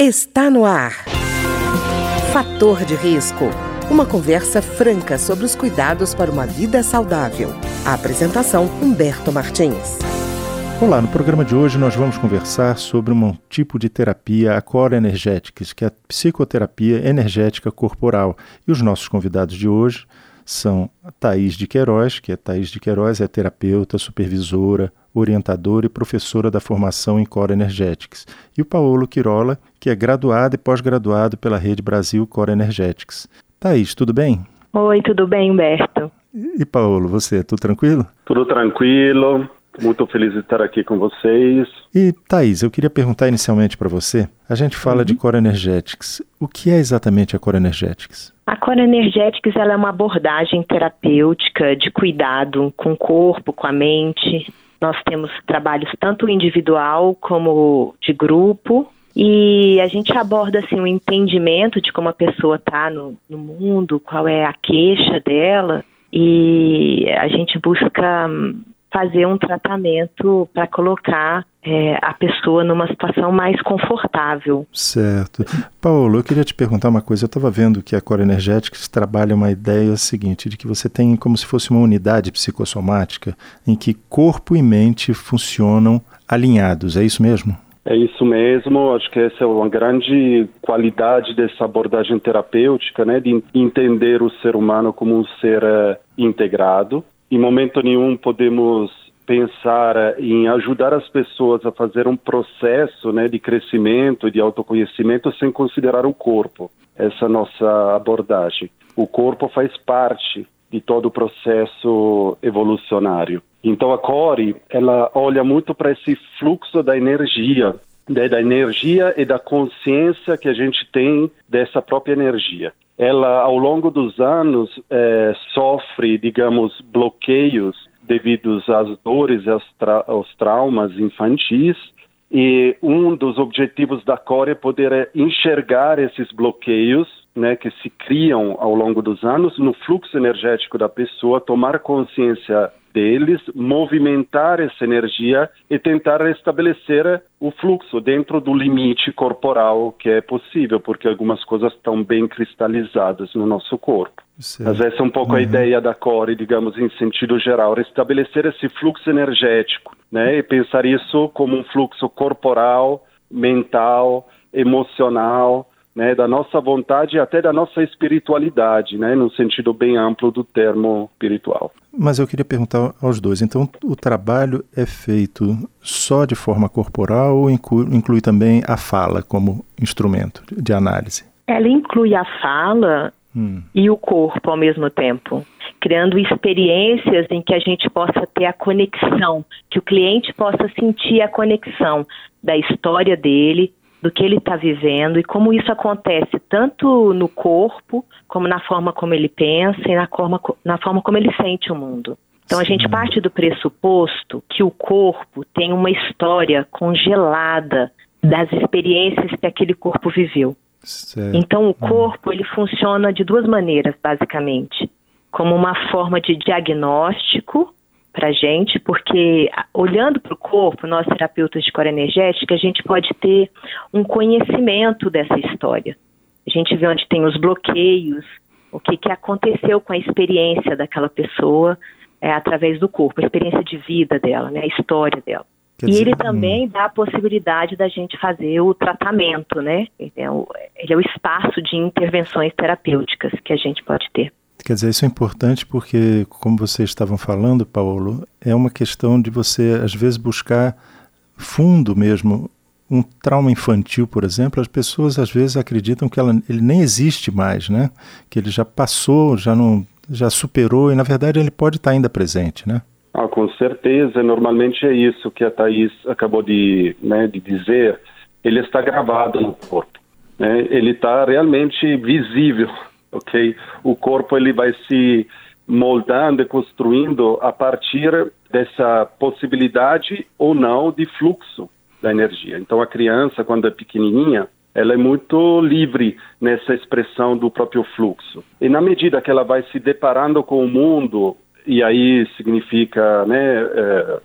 Está no ar. Fator de risco. Uma conversa franca sobre os cuidados para uma vida saudável. A apresentação Humberto Martins. Olá, no programa de hoje nós vamos conversar sobre um tipo de terapia, a Core Energetics, que é a psicoterapia energética corporal. E os nossos convidados de hoje são Thaís de Queiroz, que é Thaís de Queiroz, é terapeuta, supervisora, orientadora e professora da formação em Core Energetics, e o Paulo Quirola, que é graduado e pós-graduado pela Rede Brasil Core Energetics. Thaís, tudo bem? Oi, tudo bem, Humberto? E Paulo, você, tudo tranquilo? Tudo tranquilo. Muito feliz de estar aqui com vocês. E Thaís, eu queria perguntar inicialmente para você. A gente fala uhum. de Core Energetics. O que é exatamente a Core Energetics? A Core Energetics ela é uma abordagem terapêutica de cuidado com o corpo, com a mente, nós temos trabalhos tanto individual como de grupo. E a gente aborda assim o um entendimento de como a pessoa está no, no mundo, qual é a queixa dela, e a gente busca fazer um tratamento para colocar é, a pessoa numa situação mais confortável. Certo. Paulo, eu queria te perguntar uma coisa. Eu estava vendo que a Core Energetics trabalha uma ideia seguinte, de que você tem como se fosse uma unidade psicossomática em que corpo e mente funcionam alinhados. É isso mesmo? É isso mesmo, acho que essa é uma grande qualidade dessa abordagem terapêutica, né, de entender o ser humano como um ser uh, integrado. Em momento nenhum podemos pensar eh, em ajudar as pessoas a fazer um processo né, de crescimento de autoconhecimento sem considerar o corpo. Essa é nossa abordagem. O corpo faz parte de todo o processo evolucionário. Então a Core, ela olha muito para esse fluxo da energia, né, da energia e da consciência que a gente tem dessa própria energia. Ela, ao longo dos anos, é, sofre, digamos, bloqueios devidos às dores e aos, tra aos traumas infantis. E um dos objetivos da Core é poder enxergar esses bloqueios né, que se criam ao longo dos anos no fluxo energético da pessoa, tomar consciência deles, movimentar essa energia e tentar restabelecer o fluxo dentro do limite corporal que é possível, porque algumas coisas estão bem cristalizadas no nosso corpo. Certo. Mas essa é um pouco uhum. a ideia da core, digamos, em sentido geral, restabelecer esse fluxo energético, né, e pensar isso como um fluxo corporal, mental, emocional, né, da nossa vontade e até da nossa espiritualidade, né, no sentido bem amplo do termo espiritual. Mas eu queria perguntar aos dois, então o trabalho é feito só de forma corporal ou inclui, inclui também a fala como instrumento de análise? Ela inclui a fala hum. e o corpo ao mesmo tempo, criando experiências em que a gente possa ter a conexão, que o cliente possa sentir a conexão da história dele do que ele está vivendo e como isso acontece tanto no corpo, como na forma como ele pensa e na forma, na forma como ele sente o mundo. Então a gente parte do pressuposto que o corpo tem uma história congelada das experiências que aquele corpo viveu. Certo. Então o hum. corpo ele funciona de duas maneiras basicamente, como uma forma de diagnóstico para a gente, porque olhando para o corpo, nós terapeutas de core energética, a gente pode ter um conhecimento dessa história. A gente vê onde tem os bloqueios, o que, que aconteceu com a experiência daquela pessoa é, através do corpo, a experiência de vida dela, né, a história dela. Quer e dizer, ele também hum. dá a possibilidade da gente fazer o tratamento, né? Ele é o, ele é o espaço de intervenções terapêuticas que a gente pode ter. Quer dizer, isso é importante porque, como vocês estavam falando, Paulo, é uma questão de você, às vezes, buscar fundo mesmo. Um trauma infantil, por exemplo, as pessoas às vezes acreditam que ela, ele nem existe mais, né? Que ele já passou, já não, já superou e na verdade ele pode estar ainda presente, né? Ah, com certeza. Normalmente é isso que a Thais acabou de, né, de dizer. Ele está gravado no corpo. Né? Ele está realmente visível ok? O corpo ele vai se moldando e construindo a partir dessa possibilidade ou não de fluxo da energia. Então a criança quando é pequenininha, ela é muito livre nessa expressão do próprio fluxo. E na medida que ela vai se deparando com o mundo, e aí significa, né, é,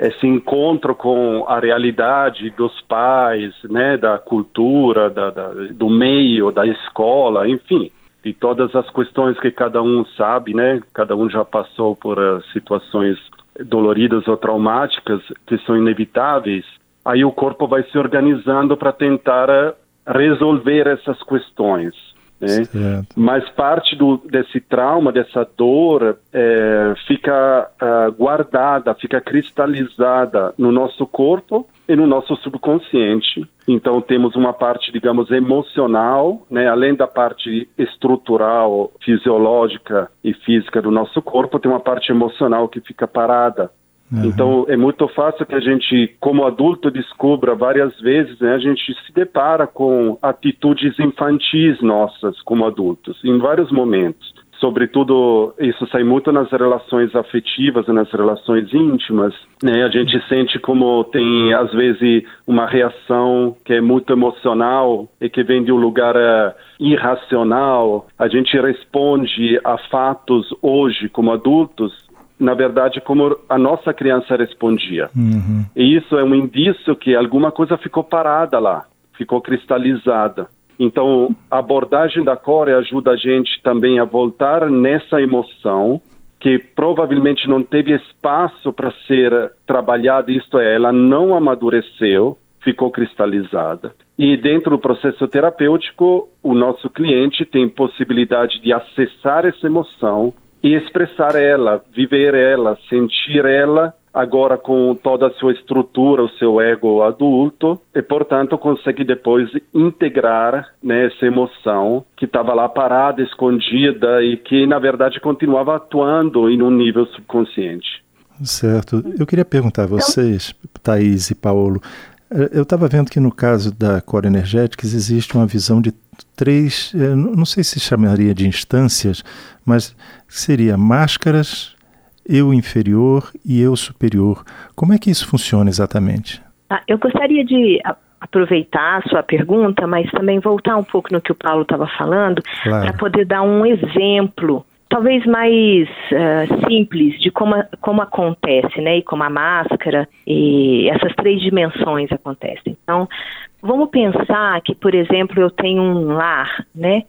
esse encontro com a realidade dos pais, né, da cultura, da, da, do meio, da escola, enfim, de todas as questões que cada um sabe, né, cada um já passou por uh, situações doloridas ou traumáticas que são inevitáveis, aí o corpo vai se organizando para tentar uh, resolver essas questões. Né? Mas parte do, desse trauma, dessa dor, é, fica uh, guardada, fica cristalizada no nosso corpo e no nosso subconsciente. Então temos uma parte, digamos, emocional, né? além da parte estrutural, fisiológica e física do nosso corpo, tem uma parte emocional que fica parada. Uhum. Então é muito fácil que a gente, como adulto, descubra várias vezes, né, a gente se depara com atitudes infantis nossas como adultos, em vários momentos. Sobretudo, isso sai muito nas relações afetivas, nas relações íntimas. Né? A gente sente como tem, às vezes, uma reação que é muito emocional e que vem de um lugar uh, irracional. A gente responde a fatos hoje, como adultos, na verdade, como a nossa criança respondia. Uhum. E isso é um indício que alguma coisa ficou parada lá, ficou cristalizada. Então, a abordagem da core ajuda a gente também a voltar nessa emoção que provavelmente não teve espaço para ser trabalhada, isto é, ela não amadureceu, ficou cristalizada. E dentro do processo terapêutico, o nosso cliente tem possibilidade de acessar essa emoção e expressar ela, viver ela, sentir ela, agora com toda a sua estrutura, o seu ego adulto, e portanto consegue depois integrar né, essa emoção que estava lá parada, escondida e que na verdade continuava atuando em um nível subconsciente. Certo. Eu queria perguntar a vocês, Thaís e Paulo, eh, eu estava vendo que no caso da Core Energetics existe uma visão de três, eh, não sei se chamaria de instâncias, mas seria máscaras, eu inferior e eu superior. Como é que isso funciona exatamente? Ah, eu gostaria de aproveitar a sua pergunta, mas também voltar um pouco no que o Paulo estava falando, claro. para poder dar um exemplo talvez mais uh, simples de como, como acontece, né? E como a máscara e essas três dimensões acontecem. Então, vamos pensar que, por exemplo, eu tenho um lar, né?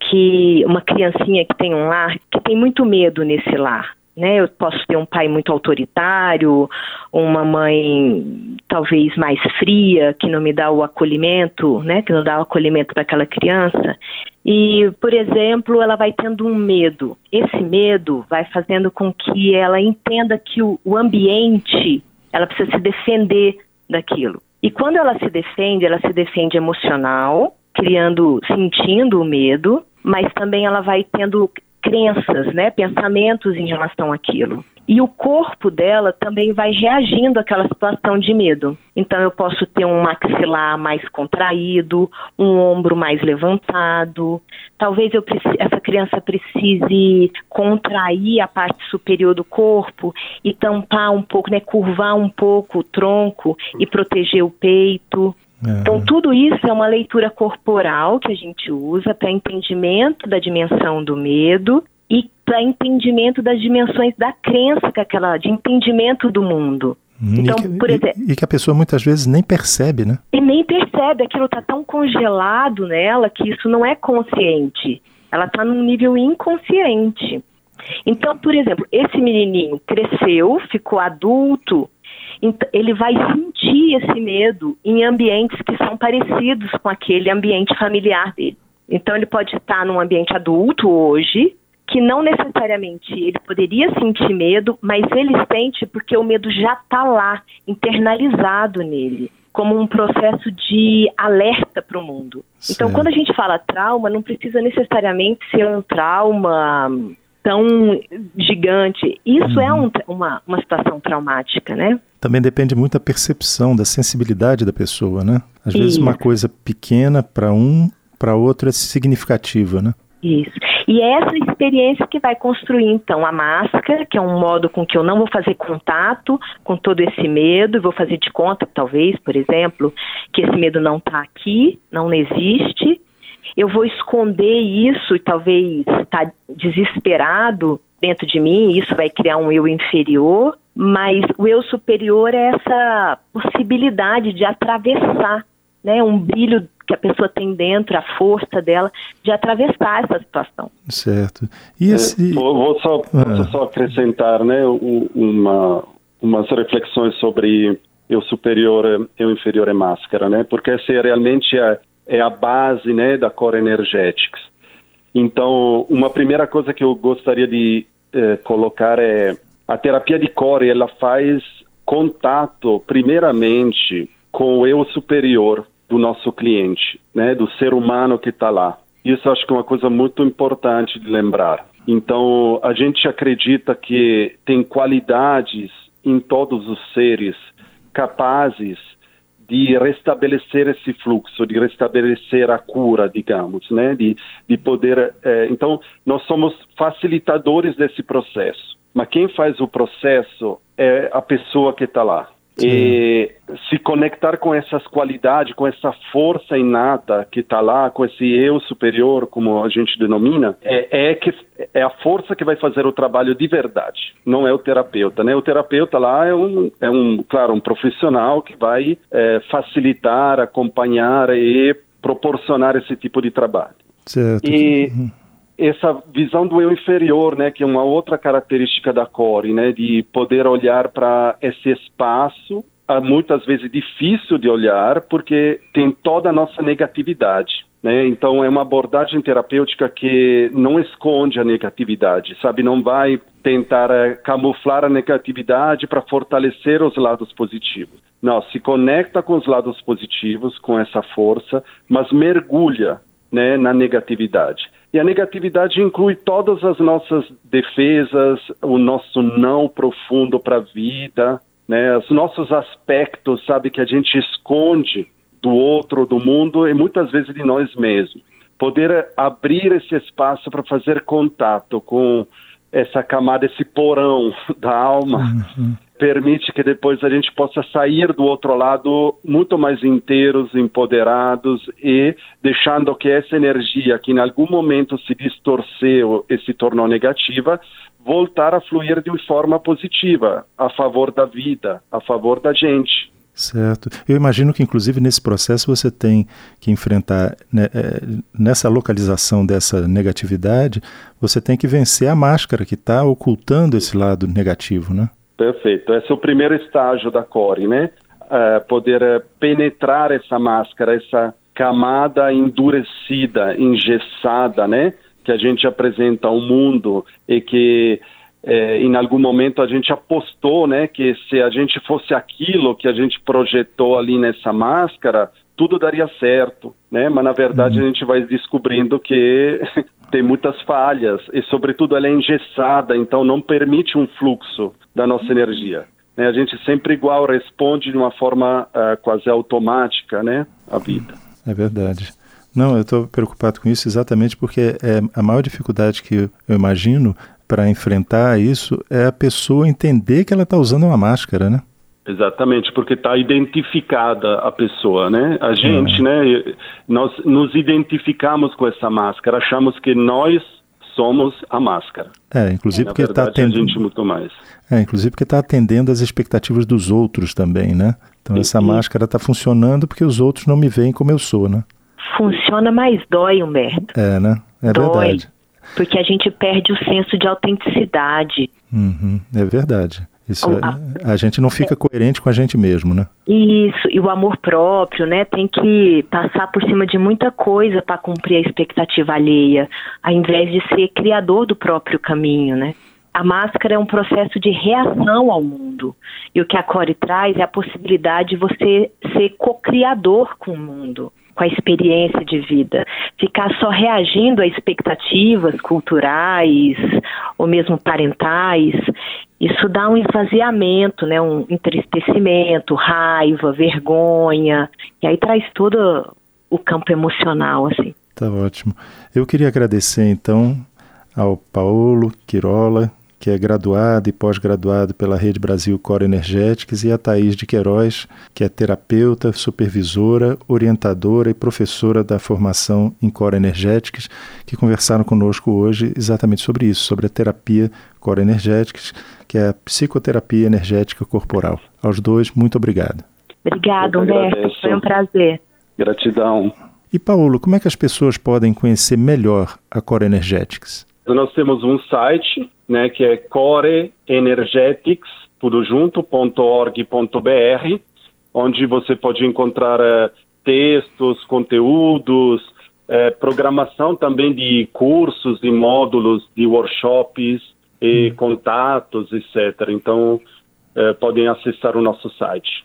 Que uma criancinha que tem um lar que tem muito medo nesse lar. Né, eu posso ter um pai muito autoritário, uma mãe talvez mais fria, que não me dá o acolhimento, né, que não dá o acolhimento para aquela criança. E, por exemplo, ela vai tendo um medo. Esse medo vai fazendo com que ela entenda que o, o ambiente, ela precisa se defender daquilo. E quando ela se defende, ela se defende emocional, criando, sentindo o medo, mas também ela vai tendo crenças, né, pensamentos em relação àquilo. E o corpo dela também vai reagindo àquela situação de medo. Então eu posso ter um maxilar mais contraído, um ombro mais levantado. Talvez eu essa criança precise contrair a parte superior do corpo e tampar um pouco, né, curvar um pouco o tronco e proteger o peito. Então, tudo isso é uma leitura corporal que a gente usa para entendimento da dimensão do medo e para entendimento das dimensões da crença, que aquela de entendimento do mundo. Hum, então, e que, por exemplo, e, e, que a pessoa muitas vezes nem percebe, né? E nem percebe, aquilo está tão congelado nela que isso não é consciente. Ela está num nível inconsciente. Então, por exemplo, esse menininho cresceu, ficou adulto, ele vai sentir esse medo em ambientes que são parecidos com aquele ambiente familiar dele. Então, ele pode estar num ambiente adulto hoje, que não necessariamente ele poderia sentir medo, mas ele sente porque o medo já está lá, internalizado nele, como um processo de alerta para o mundo. Certo. Então, quando a gente fala trauma, não precisa necessariamente ser um trauma tão gigante. Isso é uhum. é um, uma, uma situação traumática, né? Também depende muito da percepção, da sensibilidade da pessoa, né? Às vezes uma coisa pequena para um, para outro é significativa, né? Isso. E é essa experiência que vai construir, então, a máscara, que é um modo com que eu não vou fazer contato com todo esse medo, vou fazer de conta, talvez, por exemplo, que esse medo não está aqui, não existe. Eu vou esconder isso e talvez estar tá desesperado dentro de mim, isso vai criar um eu inferior. mas o eu superior é essa possibilidade de atravessar, né, um brilho que a pessoa tem dentro, a força dela de atravessar essa situação. Certo. E é, esse... É, vou, vou, só, ah. só acrescentar, né, uma, umas reflexões sobre eu superior, eu inferior e máscara, né, porque essa é realmente a, é a base, né, da Core Energetics. Então, uma primeira coisa que eu gostaria de eh, colocar é a terapia de core, ela faz contato, primeiramente, com o eu superior do nosso cliente, né, do ser humano que está lá. Isso acho que é uma coisa muito importante de lembrar. Então, a gente acredita que tem qualidades em todos os seres capazes de restabelecer esse fluxo, de restabelecer a cura, digamos, né? De, de poder. Eh, então, nós somos facilitadores desse processo, mas quem faz o processo é a pessoa que está lá. Sim. E se conectar com essas qualidades, com essa força inata que está lá, com esse eu superior, como a gente denomina, é, é, que, é a força que vai fazer o trabalho de verdade, não é o terapeuta. Né? O terapeuta lá é um, é um claro, um profissional que vai é, facilitar, acompanhar e proporcionar esse tipo de trabalho. Certo. E, uhum essa visão do eu inferior, né, que é uma outra característica da core, né, de poder olhar para esse espaço, ah, muitas vezes difícil de olhar, porque tem toda a nossa negatividade. Né? Então é uma abordagem terapêutica que não esconde a negatividade, sabe? Não vai tentar uh, camuflar a negatividade para fortalecer os lados positivos. Não, se conecta com os lados positivos, com essa força, mas mergulha né, na negatividade. E a negatividade inclui todas as nossas defesas, o nosso não profundo para a vida, né? Os nossos aspectos, sabe, que a gente esconde do outro, do mundo e muitas vezes de nós mesmos. Poder abrir esse espaço para fazer contato com essa camada, esse porão da alma, uhum permite que depois a gente possa sair do outro lado muito mais inteiros, empoderados e deixando que essa energia que em algum momento se distorceu e se tornou negativa, voltar a fluir de forma positiva, a favor da vida, a favor da gente. Certo. Eu imagino que, inclusive, nesse processo você tem que enfrentar, né, é, nessa localização dessa negatividade, você tem que vencer a máscara que está ocultando esse lado negativo, né? Perfeito. Esse é o primeiro estágio da core, né? Uh, poder uh, penetrar essa máscara, essa camada endurecida, engessada, né? Que a gente apresenta ao mundo e que eh, em algum momento a gente apostou, né? Que se a gente fosse aquilo que a gente projetou ali nessa máscara, tudo daria certo, né? Mas na verdade uhum. a gente vai descobrindo que tem muitas falhas e, sobretudo, ela é engessada, então não permite um fluxo da nossa energia. Né? A gente sempre igual responde de uma forma uh, quase automática, né, a vida. É verdade. Não, eu estou preocupado com isso exatamente porque é a maior dificuldade que eu imagino para enfrentar isso é a pessoa entender que ela está usando uma máscara, né? Exatamente, porque está identificada a pessoa, né? A gente, uhum. né? Nós nos identificamos com essa máscara, achamos que nós somos a máscara. É, inclusive porque está atendendo. A gente muito mais. É, inclusive porque está atendendo as expectativas dos outros também, né? Então essa e, máscara está funcionando porque os outros não me veem como eu sou, né? Funciona, mas dói, Humberto. É, né? É dói, verdade. Porque a gente perde o senso de autenticidade. Uhum, é verdade. Isso é, a gente não fica coerente com a gente mesmo, né? Isso, e o amor próprio, né? Tem que passar por cima de muita coisa para cumprir a expectativa alheia, ao invés de ser criador do próprio caminho, né? A máscara é um processo de reação ao mundo. E o que a Core traz é a possibilidade de você ser co-criador com o mundo com a experiência de vida. Ficar só reagindo a expectativas culturais ou mesmo parentais, isso dá um esvaziamento, né, um entristecimento, raiva, vergonha, e aí traz todo o campo emocional, assim. Tá ótimo. Eu queria agradecer, então, ao Paulo Quirola, que é graduado e pós-graduado pela Rede Brasil Core Energetics, e a Thaís de Queiroz, que é terapeuta, supervisora, orientadora e professora da formação em Core Energetics, que conversaram conosco hoje exatamente sobre isso, sobre a terapia Core Energetics, que é a psicoterapia energética corporal. Aos dois, muito obrigado. Obrigado, Humberto. Foi um prazer. Gratidão. E Paulo, como é que as pessoas podem conhecer melhor a Core Energetics? Nós temos um site, né, que é coreenergetics, tudo junto.org.br, onde você pode encontrar uh, textos, conteúdos, uh, programação também de cursos e módulos, de workshops e hum. contatos, etc. Então, uh, podem acessar o nosso site.